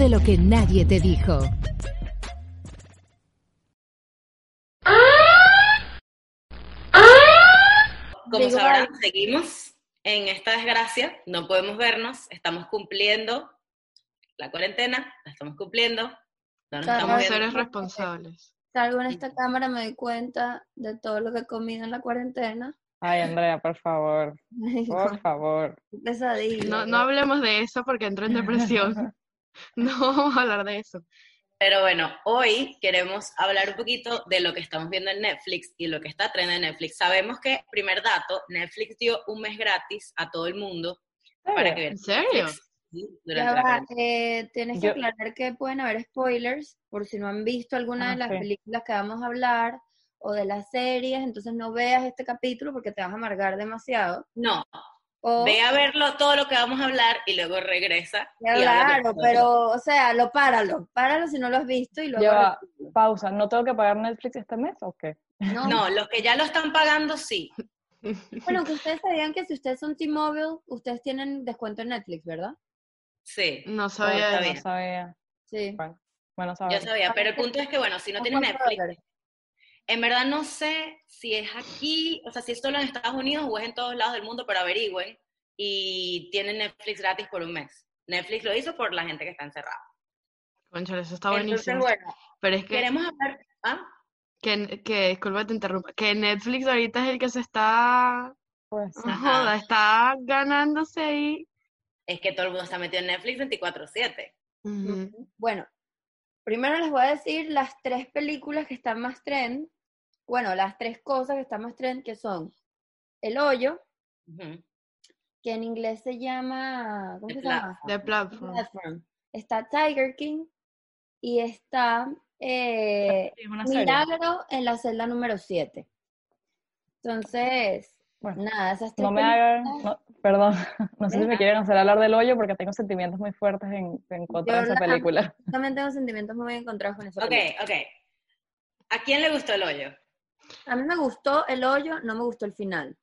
de Lo que nadie te dijo. Como sabrán, seguimos en esta desgracia, no podemos vernos, estamos cumpliendo la cuarentena, la estamos cumpliendo, no nos estamos seres responsables. Salgo en esta cámara, me doy cuenta de todo lo que he comido en la cuarentena. Ay, Andrea, por favor, por favor. pesadilla. No, no hablemos de eso porque entro en depresión. No vamos a hablar de eso. Pero bueno, hoy queremos hablar un poquito de lo que estamos viendo en Netflix y lo que está trending en Netflix. Sabemos que, primer dato, Netflix dio un mes gratis a todo el mundo para que ¿En vean serio? Durante la va, eh, tienes que Yo- aclarar que pueden haber spoilers por si no han visto alguna Ah, de las sí. películas que vamos a hablar o de las series, entonces no veas este capítulo porque te vas a amargar demasiado. No, O, ve a verlo todo lo que vamos a hablar y luego regresa. Ya, y habla claro, pero, o sea, lo páralo, páralo si no lo has visto y luego... Ya pausa, ¿no tengo que pagar Netflix este mes o qué? No, No, los que ya lo están pagando, sí. Bueno, que ustedes sabían que si ustedes son T-Mobile, ustedes tienen descuento en Netflix, ¿verdad? Sí, No No, sabía eso. bien. no sabía. Sí. Bueno, bueno yo sabía. Pero el punto es que, bueno, si no tienes Netflix, dólares. En verdad no sé si es aquí, o sea, si es solo en Estados Unidos o es en todos lados del mundo, pero averigüen. Y tienen Netflix gratis por un mes. Netflix lo hizo por la gente que está encerrada. Conchale, eso está Entonces, buenísimo. bueno, Pero es que, queremos hablar. ¿Ah? que, que, disculpa te interrumpa, que Netflix ahorita es el que se está, Pues, no joda, está ganándose ahí. Es que todo el mundo está metido en Netflix 24-7. Ujú. Bueno, primero les voy a decir las tres películas que están más trend. Bueno, las tres cosas que están más trend, que son El Hoyo, que en inglés se llama, ¿cómo The se llama? The Platform. Platform. Está Tiger King y está eh. Milagro en la celda número 7. Entonces, Bueno, nada, esas tres no me hagan, no, perdón, no sé si me quieren hacer hablar del hoyo porque tengo sentimientos muy fuertes en, en contra de esa la- película. Yo también tengo sentimientos muy encontrados con esa Ok, película. ok. ¿A quién le gustó el hoyo? A mí me gustó el hoyo, no me gustó el final.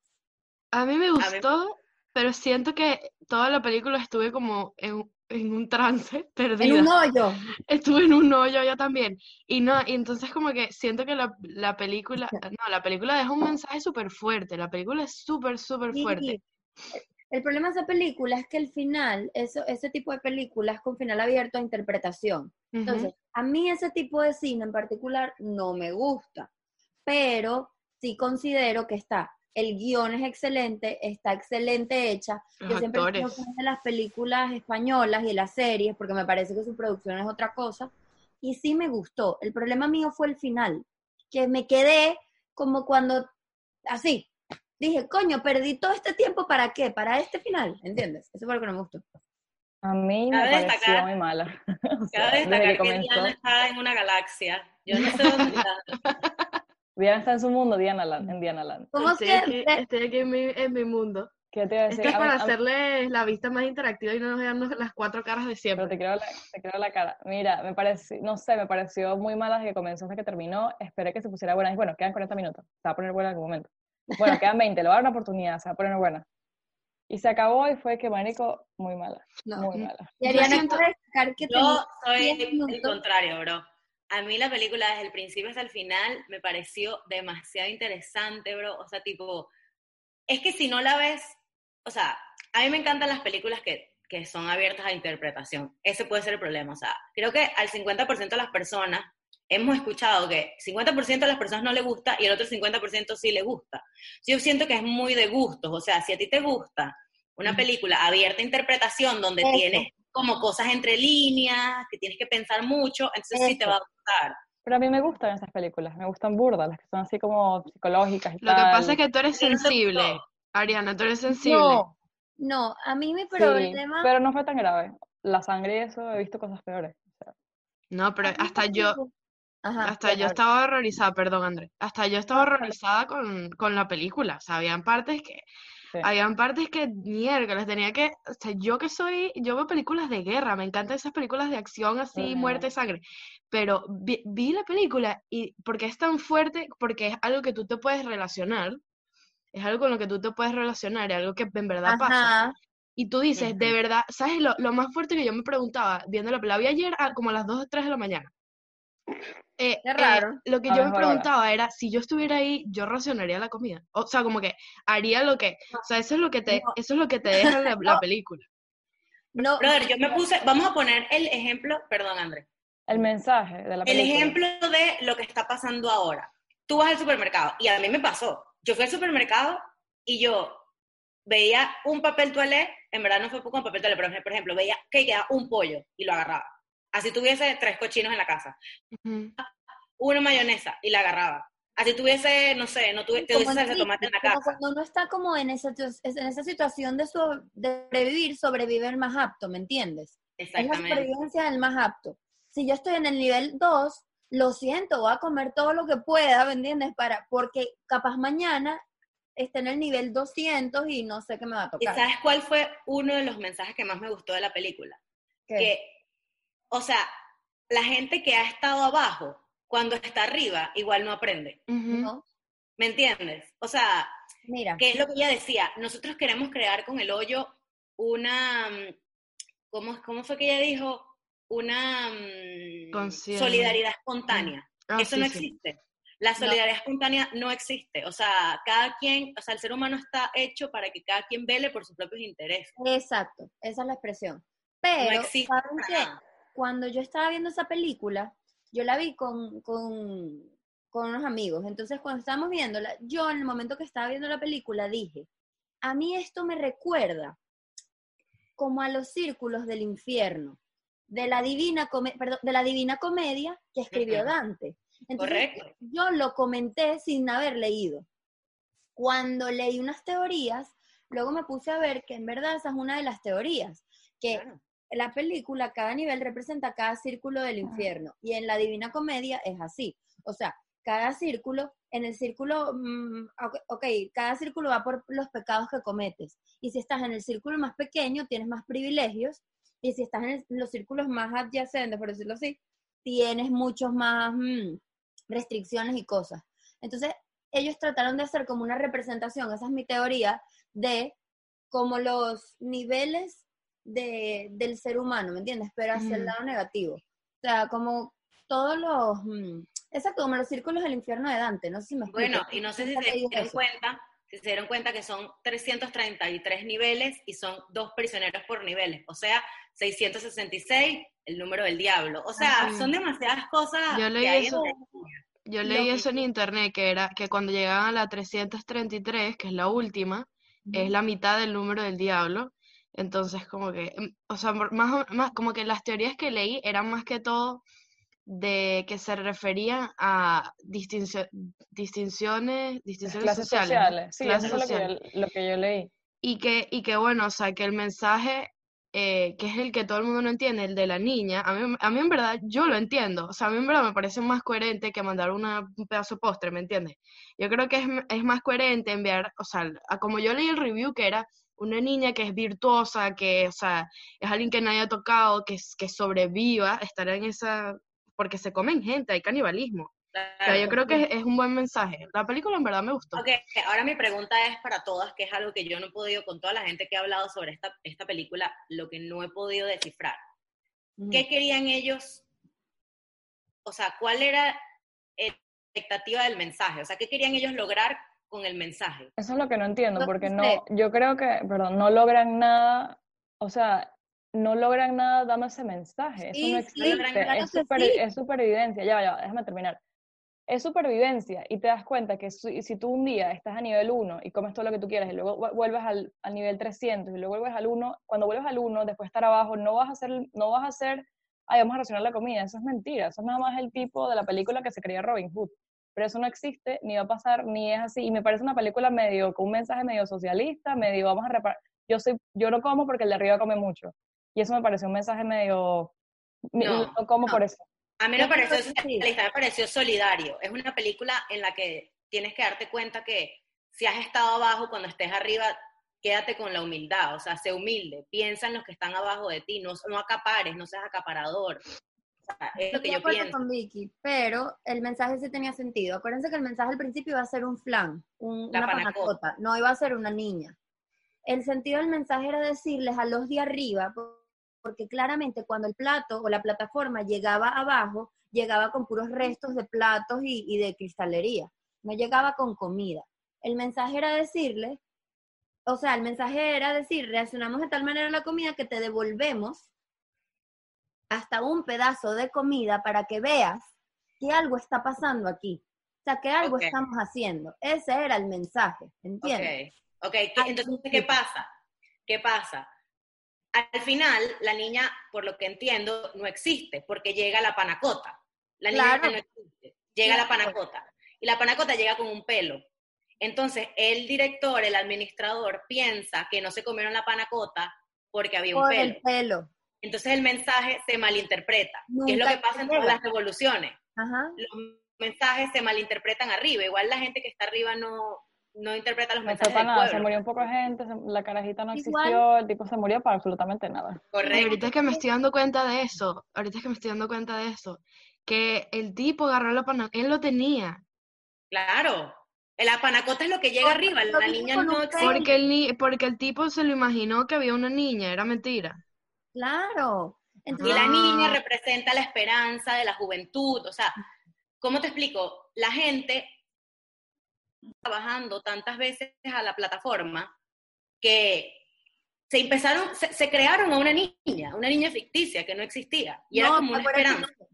A mí me mí- gustó, pero siento que toda la película estuve como en, en un trance, En perdida. un hoyo. Estuve en un hoyo yo también. Y no, y entonces como que siento que la, la película, no, la película deja un mensaje súper fuerte. La película es súper, súper fuerte. Sí. El problema de esa película es que el final, eso, ese tipo de películas con final abierto a interpretación. Entonces, a mí ese tipo de cine en particular no me gusta, pero sí considero que está, el guion es excelente, está excelente hecha. Los Yo siempre digo actores. que es de las películas españolas y de las series, porque me parece que su producción es otra cosa, y sí me gustó. El problema mío fue el final, que me quedé como cuando, así, dije, coño, perdí todo este tiempo para qué, para este final, ¿entiendes? Eso fue lo que no me gustó. A mí me Cabe pareció destacar- muy mala. O sea, Cabe destacar que Diana está en una galaxia. Yo no sé dónde está. Diana está en su mundo, Diana Land, en Diana Land. Como Estoy aquí, siempre, estoy aquí en mi, en mi mundo. ¿Qué te iba a Es decir? que es A mí- para a mí- hacerles la vista más interactiva y no nos vean las cuatro caras de Pero siempre. te quiero la, te quiero la cara. Mira, me pareció, no sé, me pareció muy mala desde que comenzó hasta que terminó. Esperé que se pusiera buena. Y bueno, quedan 40 minutos. Se va a poner buena en algún momento. Bueno, quedan 20, le voy a dar una oportunidad, se va a poner buena. Y se acabó y fue que, marico, muy mala, no. muy mala. Y Yo Ariana siento- quiere destacar que Yo soy 10 el contrario, bro. A mí la película desde el principio hasta el final me pareció demasiado interesante, bro. O sea, tipo, es que si no la ves, o sea, a mí me encantan las películas que, que son abiertas a interpretación. Ese puede ser el problema. O sea, creo que al 50% de las personas hemos escuchado que 50% de las personas no le gusta y el otro 50% sí le gusta. Yo siento que es muy de gustos. O sea, si a ti te gusta una película abierta a interpretación donde Eso. tienes como cosas entre líneas, que tienes que pensar mucho, entonces sí te Eso. va a gustar. Pero a mí me gustan esas películas, me gustan burdas, las que son así como psicológicas y Lo que pasa es que tú eres sensible. Ariana, tú eres sensible. No, No, a mí mi sí, problema... pero no fue tan grave. La sangre y eso, he visto cosas peores. o sea, No, pero hasta yo, Ajá, hasta yo estaba horrorizada, perdón, André. Hasta yo estaba horrorizada con, con la película. O sea, habían partes que, sí. habían partes que, miércoles, tenía que, o sea, yo que soy, yo veo películas de guerra, me encantan esas películas de acción así, Ujú. muerte, sangre. Pero vi, vi la película y porque es tan fuerte, porque es algo que tú te puedes relacionar, es algo con lo que tú te puedes relacionar, es algo que en verdad pasa. Y tú dices, de verdad, ¿sabes lo, lo más fuerte que yo me preguntaba viendo la película? La vi ayer a como a las 2 o 3 de la mañana. Eh, Qué eh, lo que A yo me hora. preguntaba era, si yo estuviera ahí, yo racionaría la comida. O sea, como que haría lo que, o sea, eso es lo que te, No. eso es lo que te deja la, la película. No, Brother, yo me puse, vamos a poner el ejemplo, perdón, André, El mensaje de la el película. ejemplo de lo que está pasando ahora. Tú vas al supermercado y a mí me pasó. Yo fui al supermercado y yo veía un papel toalé, en verdad no fue con papel toalé, pero por ejemplo, veía que quedaba un pollo y lo agarraba. Así tuviese tres cochinos en la casa. Ujú. Una mayonesa y la agarraba. Así tuviese, no sé, no tuviese, salsa de tomate en la casa. cuando uno está como en esa, en esa situación de, so- de sobrevivir, sobrevive el más apto, ¿me entiendes? Es la Exactamente. supervivencia del más apto. Si yo estoy en el nivel 2, lo siento, voy a comer todo lo que pueda, ¿me entiendes? Para, porque capaz mañana esté en el nivel 200 y no sé qué me va a ¿Y tocar. sabes cuál fue uno de los mensajes que más me gustó de la película? ¿Qué? que, o sea, la gente que ha estado abajo, cuando está arriba, igual no aprende. ¿No? ¿Me entiendes? O sea, Mira, que es lo que ella decía, nosotros queremos crear con el hoyo una, mm, ¿cómo, cómo fue que ella dijo? Una Conscien- solidaridad espontánea. Ah, Eso sí, no sí. existe. La No. solidaridad espontánea no existe. O sea, cada quien, o sea, el ser humano está hecho para que cada quien vele por sus propios intereses. exacto, esa es la expresión. No Pero, existe ¿saben para qué? Cuando yo estaba viendo esa película, yo la vi con, con, con unos amigos. Entonces, cuando estábamos viéndola, yo en el momento que estaba viendo la película dije, a mí esto me recuerda como a los círculos del infierno, de la divina, come- perdón, de la divina comedia que escribió. Dante. Entonces, Correcto. yo lo comenté sin haber leído. Cuando leí unas teorías, luego me puse a ver que en verdad esa es una de las teorías, que Claro. La película, cada nivel representa cada círculo del infierno. Y en la Divina Comedia es así. O sea, cada círculo, en el círculo, mm, ok, cada círculo va por los pecados que cometes. Y si estás en el círculo más pequeño, tienes más privilegios. Y si estás en, el- en los círculos más adyacentes, por decirlo así, tienes muchos más mm, restricciones y cosas. Entonces, ellos trataron de hacer como una representación, esa es mi teoría, de como los niveles de, del ser humano, ¿me entiendes? Pero hacia el Ujú. lado negativo. O sea, como todos los... mm, exacto, como los círculos del infierno de Dante, no sé si me explico. Bueno, y no sé si se dieron eso. cuenta, si se dieron cuenta que son 333 niveles y son dos prisioneros por niveles, o sea, 666, el número del diablo. O sea, Ajá. son demasiadas cosas Yo leí que hay eso. en- Yo Lo leí que eso en internet, que era que cuando llegaban a la 333, que es la última, es la mitad del número del diablo. Entonces, como que, mm, o sea, más, más como que las teorías que leí eran más que todo de que se referían a distincio- distinciones, distinciones Clases sociales, sociales. Sí, Clases eso es lo que, sociales. yo, lo que yo leí. Y que, y que bueno, o sea, que el mensaje, eh, que es el que todo el mundo no entiende, el de la niña, a mí, a mí en verdad yo lo entiendo, o sea, a mí en verdad me parece más coherente que mandar una, un pedazo de postre, ¿me entiendes? Yo creo que es, es más coherente enviar, o sea, a como yo leí el review, que era una niña que es virtuosa, que, o sea, es alguien que nadie ha tocado, que, que sobreviva, estar en esa, porque se comen gente, hay canibalismo. O sea, yo creo que es, es un buen mensaje. La película en verdad me gustó. Ok, ahora mi pregunta es para todas, que es algo que yo no he podido, con toda la gente que ha hablado sobre esta, esta película, lo que no he podido descifrar. ¿Qué querían ellos? O sea, ¿cuál era la expectativa del mensaje? O sea, ¿qué querían ellos lograr con el mensaje? Eso es lo que no entiendo, No porque no, yo creo que, perdón, no logran nada, o sea, no logran nada dando ese mensaje. Eso Sí, no sí, existe. claro es, super- sí. es supervivencia. Ya, ya, déjame terminar. Es supervivencia y te das cuenta que si, si tú un día estás a nivel 1 y comes todo lo que tú quieras y luego vu- vuelves al, al nivel 300 y luego vuelves al 1, cuando vuelves al 1, después de estar abajo, no vas a hacer, no vas a hacer, ay, vamos a racionar la comida. Eso es mentira. Eso es nada más el tipo de la película que se creía Robin Hood. Pero eso no existe, ni va a pasar, ni es así. Y me parece una película medio, con un mensaje medio socialista, medio, vamos a reparar. Yo, soy, yo no como porque el de arriba come mucho. Y eso me pareció un mensaje medio, No, no como no. por eso. A mí creo pareció, socialista, me pareció solidario. Es una película en la que tienes que darte cuenta que si has estado abajo, cuando estés arriba, quédate con la humildad. O sea, sé humilde. Piensa en los que están abajo de ti. No, no acapares, no seas acaparador. Sea, es lo que yo pienso. con Vicky, pero el mensaje sí tenía sentido. Acuérdense que el mensaje al principio iba a ser un flan, un- La una panacota. no iba a ser una niña. el sentido del mensaje era decirles a los de arriba, por- porque claramente cuando el plato o la plataforma llegaba abajo, llegaba con puros restos de platos y, y de cristalería, no llegaba con comida. El mensaje era decirles, o sea, el mensaje era decir, reaccionamos de tal manera a la comida que te devolvemos hasta un pedazo de comida para que veas que algo está pasando aquí. O sea, que algo estamos haciendo. Ese era el mensaje, ¿entiendes? Ok, ok. ¿qué- Al Entonces, ¿qué pasa? ¿Qué pasa? Al final, la niña, por lo que entiendo, no existe, porque llega la panacota. La niña Claro. no existe. Llega la panacota. Y la panacota llega con un pelo. Entonces, el director, el administrador, piensa que no se comieron la panacota porque había un pelo. el pelo. Entonces, el mensaje se malinterpreta, que es lo que pasa en todas las revoluciones. Ajá. Los mensajes se malinterpretan arriba. Igual la gente que está arriba no, no interpreta los No mensajes del nada, se murió un poco de gente, se- la carajita no Igual. existió, el tipo se murió para absolutamente nada. Correcto. ahorita es que me estoy dando cuenta de eso, ahorita es que me estoy dando cuenta de eso, que el tipo agarró la pana, él lo tenía, Claro. La panacota es lo que llega arriba, la niña no existe. porque el, ni- porque el tipo se lo imaginó que había una niña, era mentira. Claro. Y la niña Ah. representa la esperanza de la juventud. O sea, ¿cómo te explico? La gente trabajando tantas veces a la plataforma que se empezaron, se, se crearon a una niña, una niña ficticia que no existía. Y era no, como una acuérdate, esperanza.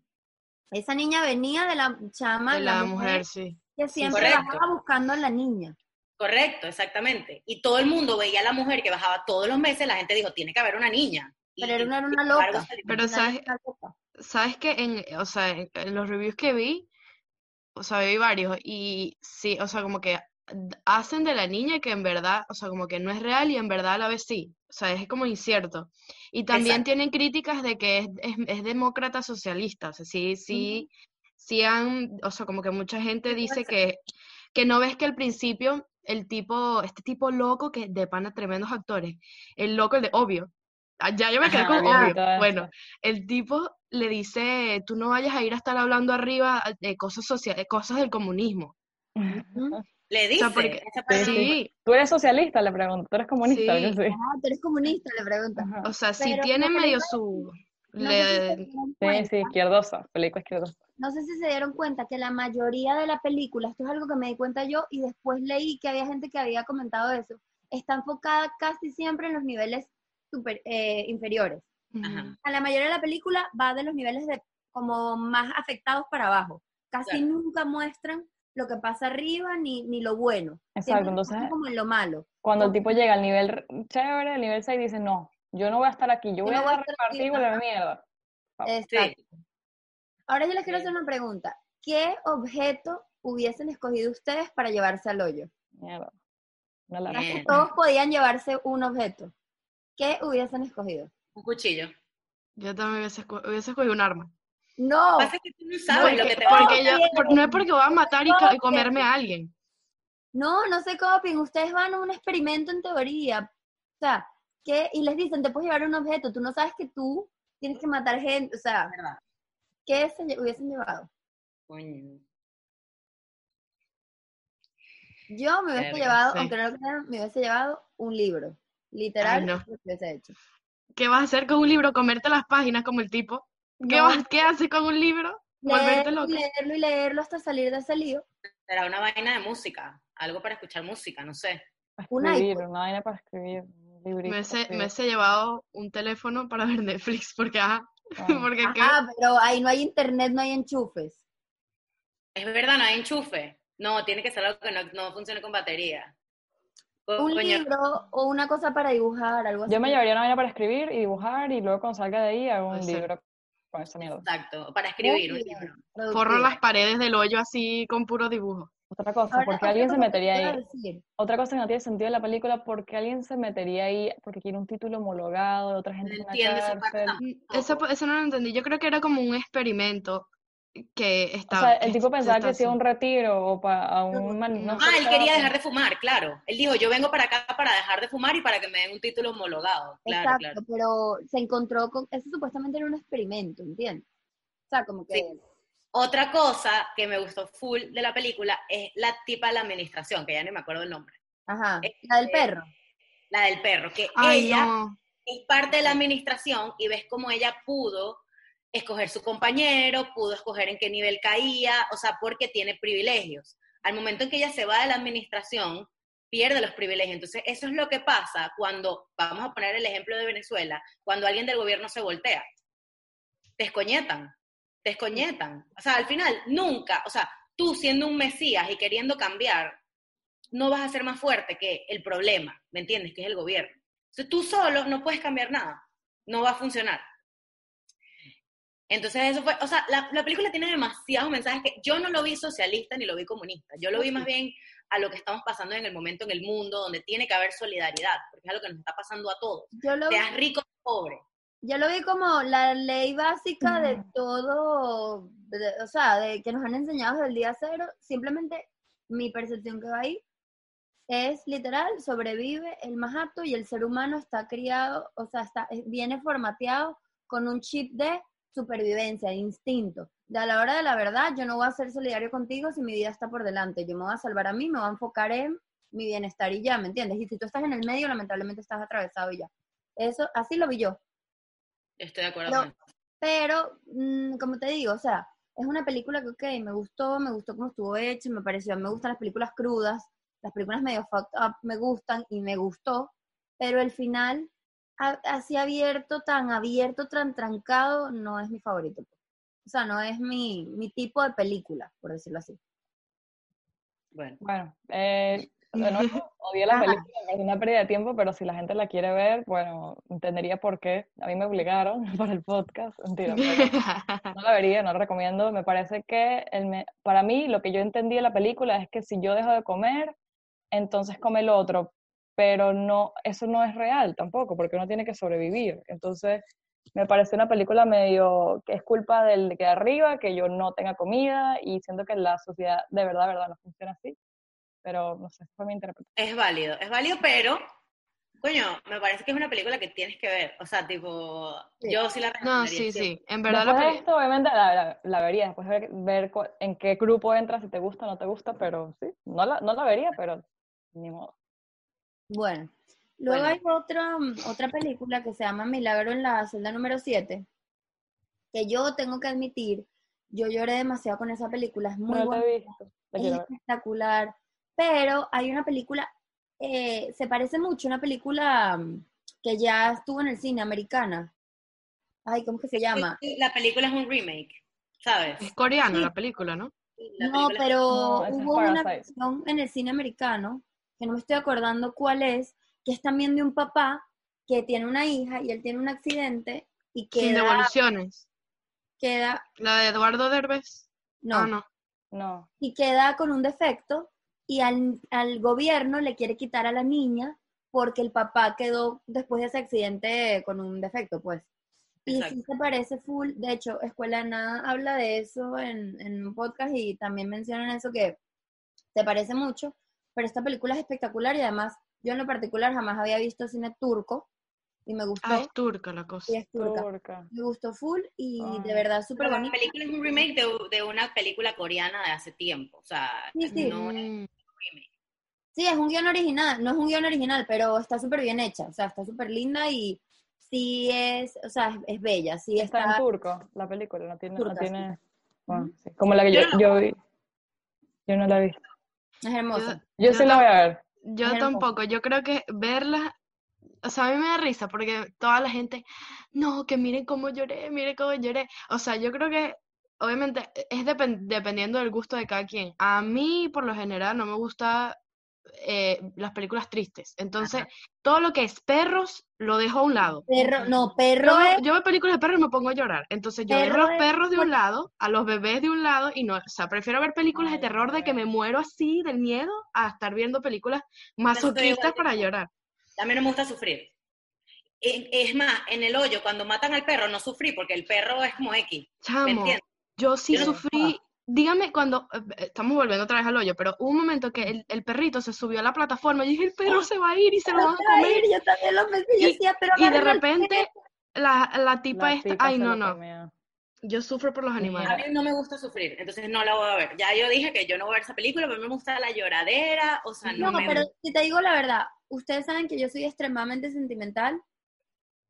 Esa niña venía de la chama, De la mujer, sí. que siempre correcto. bajaba buscando a la niña. Correcto, exactamente. Y todo el mundo veía a la mujer que bajaba todos los meses, la gente dijo, tiene que haber una niña. Pero era una, era una sin embargo, loca. Pero sabes, loca. sabes que en, o sea, en, los reviews que vi, o sea, vi varios, y sí, o sea, como que hacen de la niña que en verdad, o sea, como que no es real y en verdad a la vez sí. O sea, es como incierto. Y también Exacto. tienen críticas de que es, es, es demócrata socialista. O sea, sí, sí, sí han, o sea, como que mucha gente dice que, que no ves que al principio el tipo, este tipo loco que de pana tremendos actores, el loco, el de obvio. Ah, Ya yo me quedé con obvio. Bueno, el tipo le dice, tú no vayas a ir a estar hablando arriba de cosas sociales, cosas del comunismo. Le O dice, sea, porque, esa persona- sí, ¿Tú eres socialista? Le pregunto. ¿Tú eres comunista? Sí. Yo sí. Ah, tú eres comunista, le pregunta. O sea, sí Pero tiene medio su... No sé, si se le- dieron Sí, cuenta, sí, izquierdosa, película izquierdosa. no sé si se dieron cuenta que la mayoría de la película, esto es algo que me di cuenta yo y después leí que había gente que había comentado eso, está enfocada casi siempre en los niveles super, eh, inferiores. Ajá. A la mayoría de la película va de los niveles de como más afectados para abajo. Casi Claro. nunca muestran lo que pasa arriba ni, ni lo bueno. Exacto, Siempre entonces como en lo malo. cuando el tipo llega al nivel chévere, el nivel 6, dice, no, yo no voy a estar aquí, yo Yo voy no a voy repartir mierda. Exacto. Ahora yo les quiero Sí. hacer una pregunta. ¿Qué objeto hubiesen escogido ustedes para llevarse al hoyo? Mierda. Casi todos podían llevarse un objeto. ¿Qué hubiesen escogido? Un cuchillo. Yo también hubiese, esco- hubiese escogido un arma. No, Pasa que tú no sabes lo que te va a porque yo, bien. por- no es porque voy a matar y, No, comerme a alguien. no, no se copien. Ustedes van a un experimento en teoría. O sea, ¿qué? y les dicen, te puedes llevar un objeto. Tú no sabes que tú tienes que matar gente. O sea, ¿Verdad? ¿qué se lle- hubiesen llevado? Coño. Yo me hubiese Verga, llevado, sí. aunque no lo crean, me hubiese llevado un libro. Literal, Ay, no. lo que hubiese hecho. ¿Qué vas a hacer con un libro? ¿Comerte las páginas como el tipo? ¿Qué, No, vas, ¿qué haces con un libro? Loco. y leerlo y leerlo hasta salir de ese lío. Será una vaina de música, algo para escuchar música, no sé. Para Un escribir, una vaina para escribir, un librito Me hubiese llevado un teléfono para ver Netflix, porque ajá, Ah. porque qué- Ajá, pero ahí no hay internet, no hay enchufes. Es verdad, no hay enchufe. No, tiene que ser algo que no, no funcione con batería. Un libro o una cosa para dibujar, algo así. Yo me llevaría una vaina para escribir y dibujar y luego cuando salga de ahí hago un libro con esa mierda. Exacto, para escribir un libro. forro las paredes del hoyo así con puro dibujo. Otra cosa, Ahora, porque alguien se metería ahí. decir. Otra cosa que no tiene sentido en la película, porque alguien se metería ahí porque quiere un título homologado de otra gente No en la entiendo esa parte cárcel. Mm, Eso, eso no lo entendí. Yo creo que era como un experimento que O estaba. sea, el tipo pensaba que hacía un retiro o para a un no Ah, él quería dejar de fumar, claro. Él dijo, yo vengo para acá para dejar de fumar y para que me den un título homologado. Claro, Exacto, claro. pero se encontró con, eso supuestamente era un experimento, ¿entiendes? O sea, como que, Sí. Otra cosa que me gustó full de la película es la tipa de la administración, que ya no me acuerdo el nombre. ajá, la del eh, perro. la del perro, que Ay, ella no. es parte de la administración y ves cómo ella pudo escoger su compañero, pudo escoger en qué nivel caía, o sea, porque tiene privilegios. Al momento en que ella se va de la administración, pierde los privilegios. Entonces, eso es lo que pasa cuando, vamos a poner el ejemplo de Venezuela, cuando alguien del gobierno se voltea. Te escoñetan, te escoñetan. O sea, al final, nunca, o sea, tú siendo un mesías y queriendo cambiar, no vas a ser más fuerte que el problema, ¿me entiendes? Que es el gobierno. Entonces, tú solo no puedes cambiar nada, no va a funcionar. Entonces eso fue, o sea, la, la película tiene demasiados mensajes que yo no lo vi socialista ni lo vi comunista, yo lo vi más bien a lo que estamos pasando en el momento en el mundo, donde tiene que haber solidaridad, porque es algo que nos está pasando a todos, Yo lo, seas rico o pobre. yo lo vi como la ley básica de todo, de- o sea, de que nos han enseñado desde el día cero. Simplemente mi percepción que va ahí es literal, sobrevive el más apto y el ser humano está criado, o sea, está, viene formateado con un chip de supervivencia, de instinto. De a la hora de la verdad, yo no voy a ser solidario contigo si mi vida está por delante. Yo me voy a salvar a mí, me voy a enfocar en mi bienestar y ya, ¿me entiendes? Y si tú estás en el medio, lamentablemente estás atravesado y ya. Eso, así lo vi yo. Estoy de acuerdo. Pero, mm, como te digo, o sea, es una película que, ok, me gustó, me gustó cómo estuvo hecha, me pareció, me gustan las películas crudas, las películas medio fucked up me gustan y me gustó, pero el final, así abierto, tan abierto, tan trancado, no es mi favorito. pues. O sea, no es mi, mi tipo de película, por decirlo así. Bueno, Bueno, eh, de nuevo, odié la película, parece una pérdida de tiempo, pero si la gente la quiere ver, bueno, entendería por qué. A mí me obligaron para el podcast, mentira, pero no la vería, no la recomiendo. Me parece que el me- para mí lo que yo entendí de la película es que si yo dejo de comer, entonces come el otro, pero no, eso no es real tampoco, porque uno tiene que sobrevivir. Entonces, me parece una película medio que es culpa del de que arriba, que yo no tenga comida y siento que la sociedad de verdad, de verdad no funciona así. Pero no sé, fue mi interpretación. es válido, es válido, pero, coño, me parece que es una película que tienes que ver. O sea, tipo, Sí. yo sí la No, sí, siempre. sí. En verdad la Después de peli- esto, obviamente, la, la, la vería, después ver, en qué grupo entras, si te gusta o no te gusta, pero sí, no la, no la vería, pero ni modo. Bueno, luego Bueno. hay otra, otra película que se llama Milagro en la celda número 7, que yo tengo que admitir, yo lloré demasiado con esa película, es muy no buena. es espectacular, pero hay una película, eh, se parece mucho a una película mm, que ya estuvo en el cine, americana. Ay, ¿cómo que se llama? La película es un remake, ¿sabes? Es coreana Sí. la película, ¿no? La No, película pero No, hubo una versión en el cine americano, que no me estoy acordando cuál es, que es también de un papá que tiene una hija y él tiene un accidente y Sin queda, devoluciones. queda, La de Eduardo Derbez. no, Ah, no. No, y queda con un defecto y al, al gobierno le quiere quitar a la niña porque el papá quedó después de ese accidente con un defecto, pues. Y Exacto. sí se parece full, de hecho, Escuela de Nada habla de eso en, en un podcast y también mencionan eso que se parece mucho, pero esta película es espectacular y además yo en lo particular jamás había visto cine turco y me gustó, Ah, es turca la cosa. y es turca. turca. Me gustó full y de verdad súper Pero la bonita. película es un remake de, de una película coreana de hace tiempo. O sea, Sí, sí. no es Mm, un remake. Sí, es un guion original, no es un guion original, pero está súper bien hecha, o sea, está súper linda y sí es, o sea, es, es bella, sí Está en está, turco la película, no tiene, no tiene bueno, sí, como la que yo, Yo no- yo vi. Yo no la vi. Es hermosa. Yo, sí la voy a ver. Yo Es hermosa. tampoco, yo creo que verla, o sea, a mí me da risa porque toda la gente, no, que miren cómo lloré, miren cómo lloré. O sea, yo creo que obviamente es depen- dependiendo del gusto de cada quien. A mí, por lo general, no me gusta eh, las películas tristes. Entonces, todo lo que es perros, lo dejo a un lado. Perro, no, Yo perro veo, es, yo veo películas de perros y me pongo a llorar. Entonces yo Perro a los perros de un lado, a los bebés de un lado, y no, o sea, prefiero ver películas de terror de que me muero así del miedo a estar viendo películas igual masoquistas para llorar. No me gusta sufrir. Es más, en el hoyo, cuando matan al perro, no sufrí, porque el perro es como X. ¿Me Chamo, entiendes? yo sí Yo no- sufrí, dígame cuando, eh, eh, estamos volviendo otra vez al hoyo, pero hubo un momento que el, el perrito se subió a la plataforma y dije, el perro se va a ir y se lo va a comer. ir, yo también lo pensé, yo Y- decía, pero Y de repente la, la tipa La esta, tipa ay no, no, comió. Yo sufro por los animales. A mí no me gusta sufrir, entonces no la voy a ver. Ya yo dije que yo no voy a ver esa película, pero a mí me gusta la lloradera, o sea, no, No, me pero si te digo la verdad, ustedes saben que yo soy extremadamente sentimental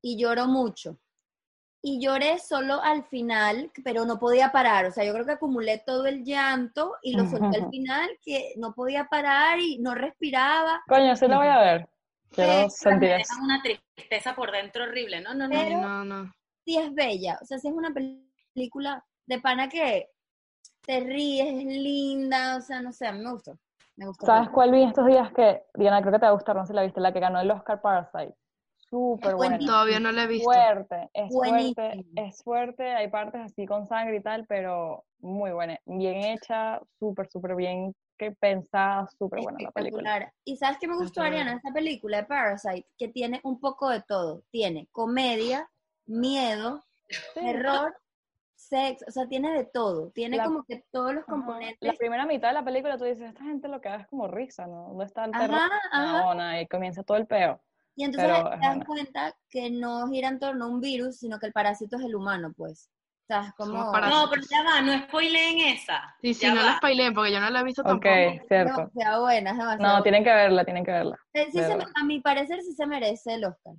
y lloro mucho. Y lloré solo al final, pero no podía parar. O sea, yo creo que acumulé todo el llanto y lo solté al final, que no podía parar y no respiraba. Coño, sí la voy a ver. Quiero Sí, sentir eso. una tristeza por dentro horrible. No, no, no. Pero- No, no. Sí es bella. O sea, sí es una película de pana que te ríes, es linda. O sea, no sé, a mí me gustó. Me gustó. ¿Sabes cuál vi estos días que, Diana, creo que te va a gustar, no sé si la viste, la que ganó el Oscar Parasite. Súper Es buena. Todavía no la he visto. Fuerte, es fuerte, Buenísima. es fuerte, hay partes así con sangre y tal, pero muy buena, bien hecha, súper, súper bien que pensada, súper buena la película. ¿Y sabes qué me gustó, Ajá. Ariana, esta película de Parasite? Que tiene un poco de todo. Tiene comedia, miedo, Sí, terror, sexo, o sea, tiene de todo. Tiene La- como que todos los ajá. componentes. La primera mitad de la película tú dices, esta gente lo que da es como risa, ¿no? ¿Dónde está el terror? Ajá, ajá. No, no, ahí comienza todo el peo. Y entonces pero te das buena. cuenta que no gira en torno a un virus, sino que el parásito es el humano, pues. O sea, es como... No, pero ya va, no spoileen esa. Sí, sí, Ya no va. la spoileen porque yo no la he visto Ok, tampoco. cierto. No, sea buena, es demasiado No, tienen que verla, tienen que verla. buena. Sí se de me- a mi parecer sí se merece el Oscar.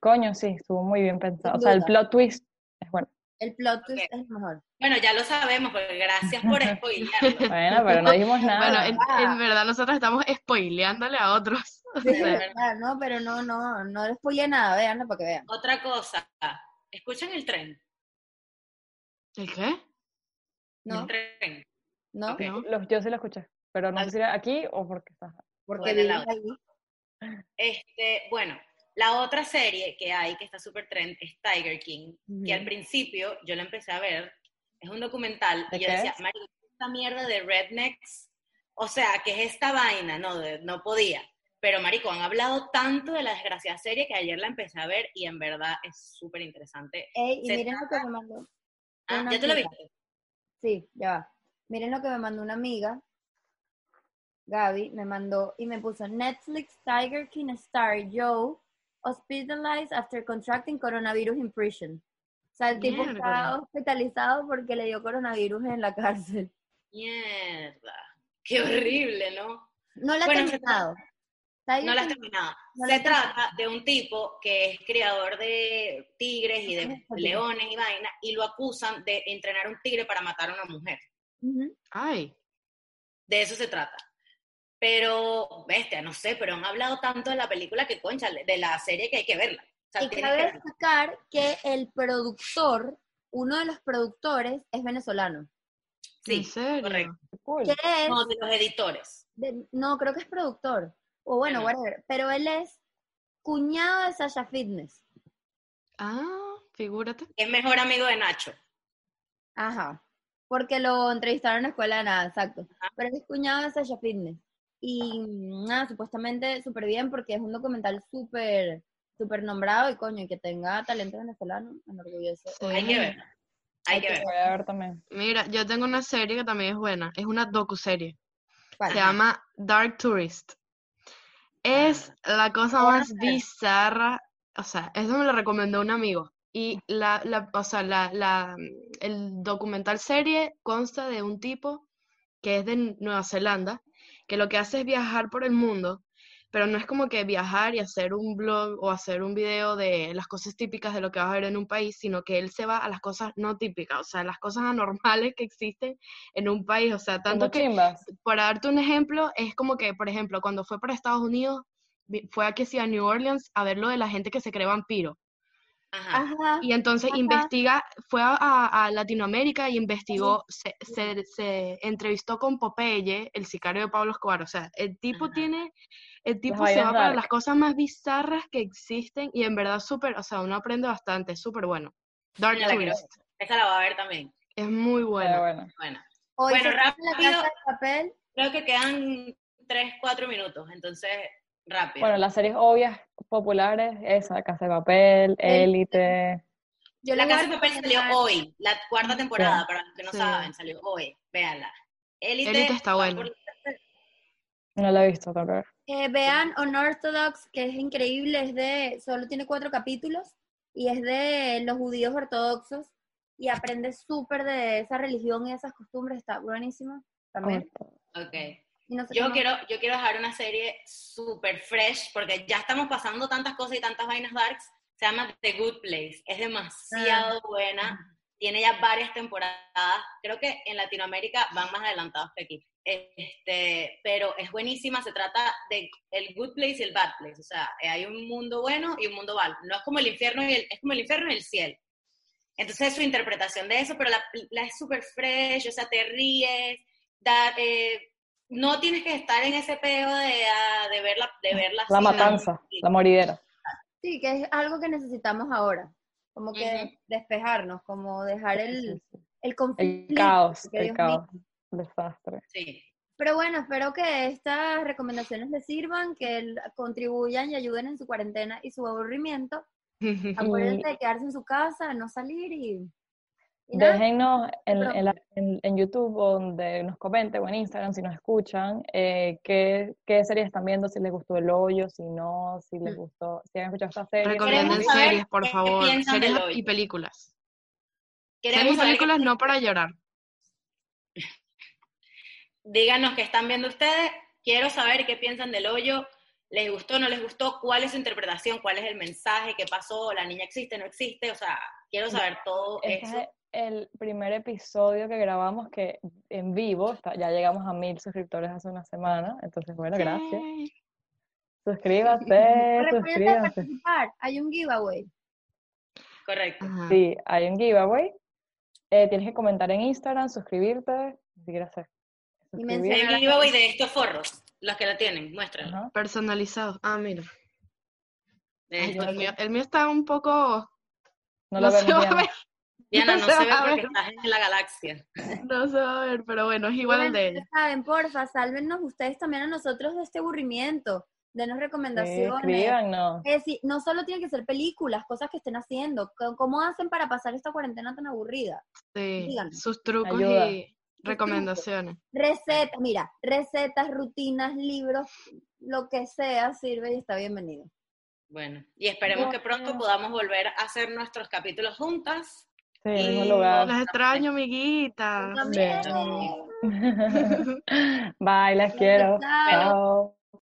Coño, sí, estuvo muy bien pensado. O sea, el plot twist es bueno. El plot twist es el mejor. Bueno, ya lo sabemos, porque gracias por spoilearlo. Bueno, pero no dijimos Bueno, nada. en, Ah. en verdad nosotros estamos spoileándole a otros. O Sí, sea, verdad, no, pero no, no, no les spoilé nada, véanlo para que vean. Otra cosa, ¿escuchan el tren? ¿El qué? ¿No? El tren. ¿No? Los- yo sí lo escuché, pero no sé si era aquí o porque está. Porque Bueno, la- ahí. Este, bueno, la otra serie que hay que está súper trend es Tiger King, que al principio yo la empecé a ver, es un documental, ¿De y yo decía, es? Mario, esta mierda de rednecks, o sea, ¿qué es esta vaina? No, de- no podía. Pero, marico, han hablado tanto de la desgraciada serie que ayer la empecé a ver y en verdad es súper interesante. Ey, y Se miren lo que me mandó. Ah, ¿ya te lo viste? Sí, ya va. Miren lo que me mandó una amiga, Gaby, me mandó y me puso Netflix Tiger King star Joe hospitalized after contracting coronavirus in prison. O sea, el tipo está hospitalizado porque le dio coronavirus en la cárcel. Mierda, qué horrible, ¿no? No la Bueno, se terminado. No la has terminado. no Se trata de un tipo que es criador de tigres y de leones y vaina, y lo acusan de entrenar un tigre para matar a una mujer. Ay, De eso se trata. Pero, bestia, no sé, pero han hablado tanto de la película que, concha, de la serie que hay que verla. O sea, Y cabe que destacar que el productor, uno de los productores, es venezolano. ¿en Sí, serio? correcto. Cool. Que es No, de los editores. de- no, creo que es productor. O bueno, Bueno. whatever. Pero él es cuñado de Sasha Fitness. Ah, figúrate. Es mejor amigo de Nacho. Ajá. Porque lo entrevistaron en la escuela de nada, exacto. Ajá. Pero él es cuñado de Sasha Fitness. Y nada, supuestamente súper bien porque es un documental súper, súper nombrado y coño, y que tenga talento venezolano, me enorgullece. Sí. Hay que verla. Hay que. Voy a ver también. Mira, yo tengo una serie que también es buena. Es una docuserie. ¿Cuál? Se llama Dark Tourist. Es la cosa más bizarra. O sea, eso me lo recomendó un amigo. Y la, la, o sea, la, la, el documental serie consta de un tipo que es de Nueva Zelanda, que lo que hace es viajar por el mundo, pero no es como que viajar y hacer un blog o hacer un video de las cosas típicas de lo que vas a ver en un país, sino que él se va a las cosas no típicas, o sea, las cosas anormales que existen en un país. O sea, tanto que para darte un ejemplo, es como que, por ejemplo, cuando fue para Estados Unidos, fue aquí sí, a New Orleans a ver lo de la gente que se cree vampiro. Ajá. Ajá. Y entonces Ajá. investiga, fue a, a- Latinoamérica y investigó, se, se, se entrevistó con Popeye, el sicario de Pablo Escobar. O sea, el tipo Ajá. tiene, el tipo se va para las cosas más bizarras que existen y en verdad súper, o sea, uno aprende bastante, es súper bueno. Dark la Tourist, Esa la va a ver también. es muy Pero bueno. bueno. Bueno, rápido. casa de papel. creo que quedan 3, 4 minutos, entonces rápido. Bueno, las series obvias, populares, esa, Casa de Papel, El- Élite. Yo la Casa de Papel salió hoy, la cuarta temporada, para los que no Sí. saben, salió hoy. Véanla. Élite Élite está por- No la he visto, ver. Eh, vean Unorthodox, que es increíble, es de, solo tiene cuatro capítulos y es de los judíos ortodoxos y aprendes súper de esa religión y esas costumbres, está buenísimo también. Ok. Yo quiero, yo quiero dejar una serie super fresh, porque ya estamos pasando tantas cosas y tantas vainas darks. Se llama The Good Place. Es demasiado Ah. buena. Tiene ya varias temporadas. Creo que en Latinoamérica van más adelantados que aquí. Este, pero es buenísima. Se trata de el Good Place y el Bad Place. O sea, hay un mundo bueno y un mundo malo. No es como el infierno y el, es como el infierno y el cielo. Entonces es su interpretación de eso, pero la, la es súper fresh, o sea, te ríes, da, eh, no tienes que estar en ese peo de, ah, de verla, de verla La matanza, sí. la moridera. Sí, que es algo que necesitamos ahora. Como que despejarnos, como dejar el, sí, sí. el conflicto. El caos, el Dios caos. Desastre. Sí. Pero bueno, espero que estas recomendaciones les sirvan, que contribuyan y ayuden en su cuarentena y su aburrimiento. Acuérdense de quedarse en su casa, no salir y. Déjennos en, Pero- en, la- en- en YouTube o donde nos comenten o en Instagram si nos escuchan eh, qué, qué series están viendo, si les gustó El Hoyo, si no, si les Mm. gustó, si han escuchado esta serie. Recomienden series, por qué favor. Series y películas. Queremos Series y películas qué- no para llorar. díganos qué están viendo ustedes. Quiero saber qué piensan del hoyo. ¿Les gustó, no les gustó? ¿Cuál es su interpretación? ¿Cuál es el mensaje? ¿Qué pasó? ¿La niña existe, no existe? O sea, quiero saber todo Este eso. es el primer episodio que grabamos que en vivo, está- ya llegamos a mil suscriptores hace una semana, entonces bueno, gracias. Suscríbase, participar, hay un giveaway. Correcto. Ajá. Sí, hay un giveaway. Eh, tienes que comentar en Instagram, suscribirte, si quieres hacer. Y mencionar- El giveaway de estos forros, los que lo tienen, muéstrenlo. Ajá. Personalizados. Ah, mira. Ay, el, mío, el mío está un poco. No, No, lo se vemos va bien. a ver. Diana, no no se se ve porque ver. estás en la galaxia. No se va a ver, pero bueno, es igual de ella. saben, porfa, sálvenos ustedes también a nosotros de este aburrimiento. Denos recomendaciones. Es decir, no solo tienen que ser películas, cosas que estén haciendo. ¿Cómo hacen para pasar esta cuarentena tan aburrida? Sí, díganos. sus trucos Ayuda. y recomendaciones. Recetas, mira, recetas, rutinas, libros, lo que sea sirve y está bienvenido. Bueno, y esperemos que pronto podamos volver a hacer nuestros capítulos juntas. Sí, Y- mismo lugar. Las extraño, amiguitas. También. Bye, las quiero. Chao. Chao.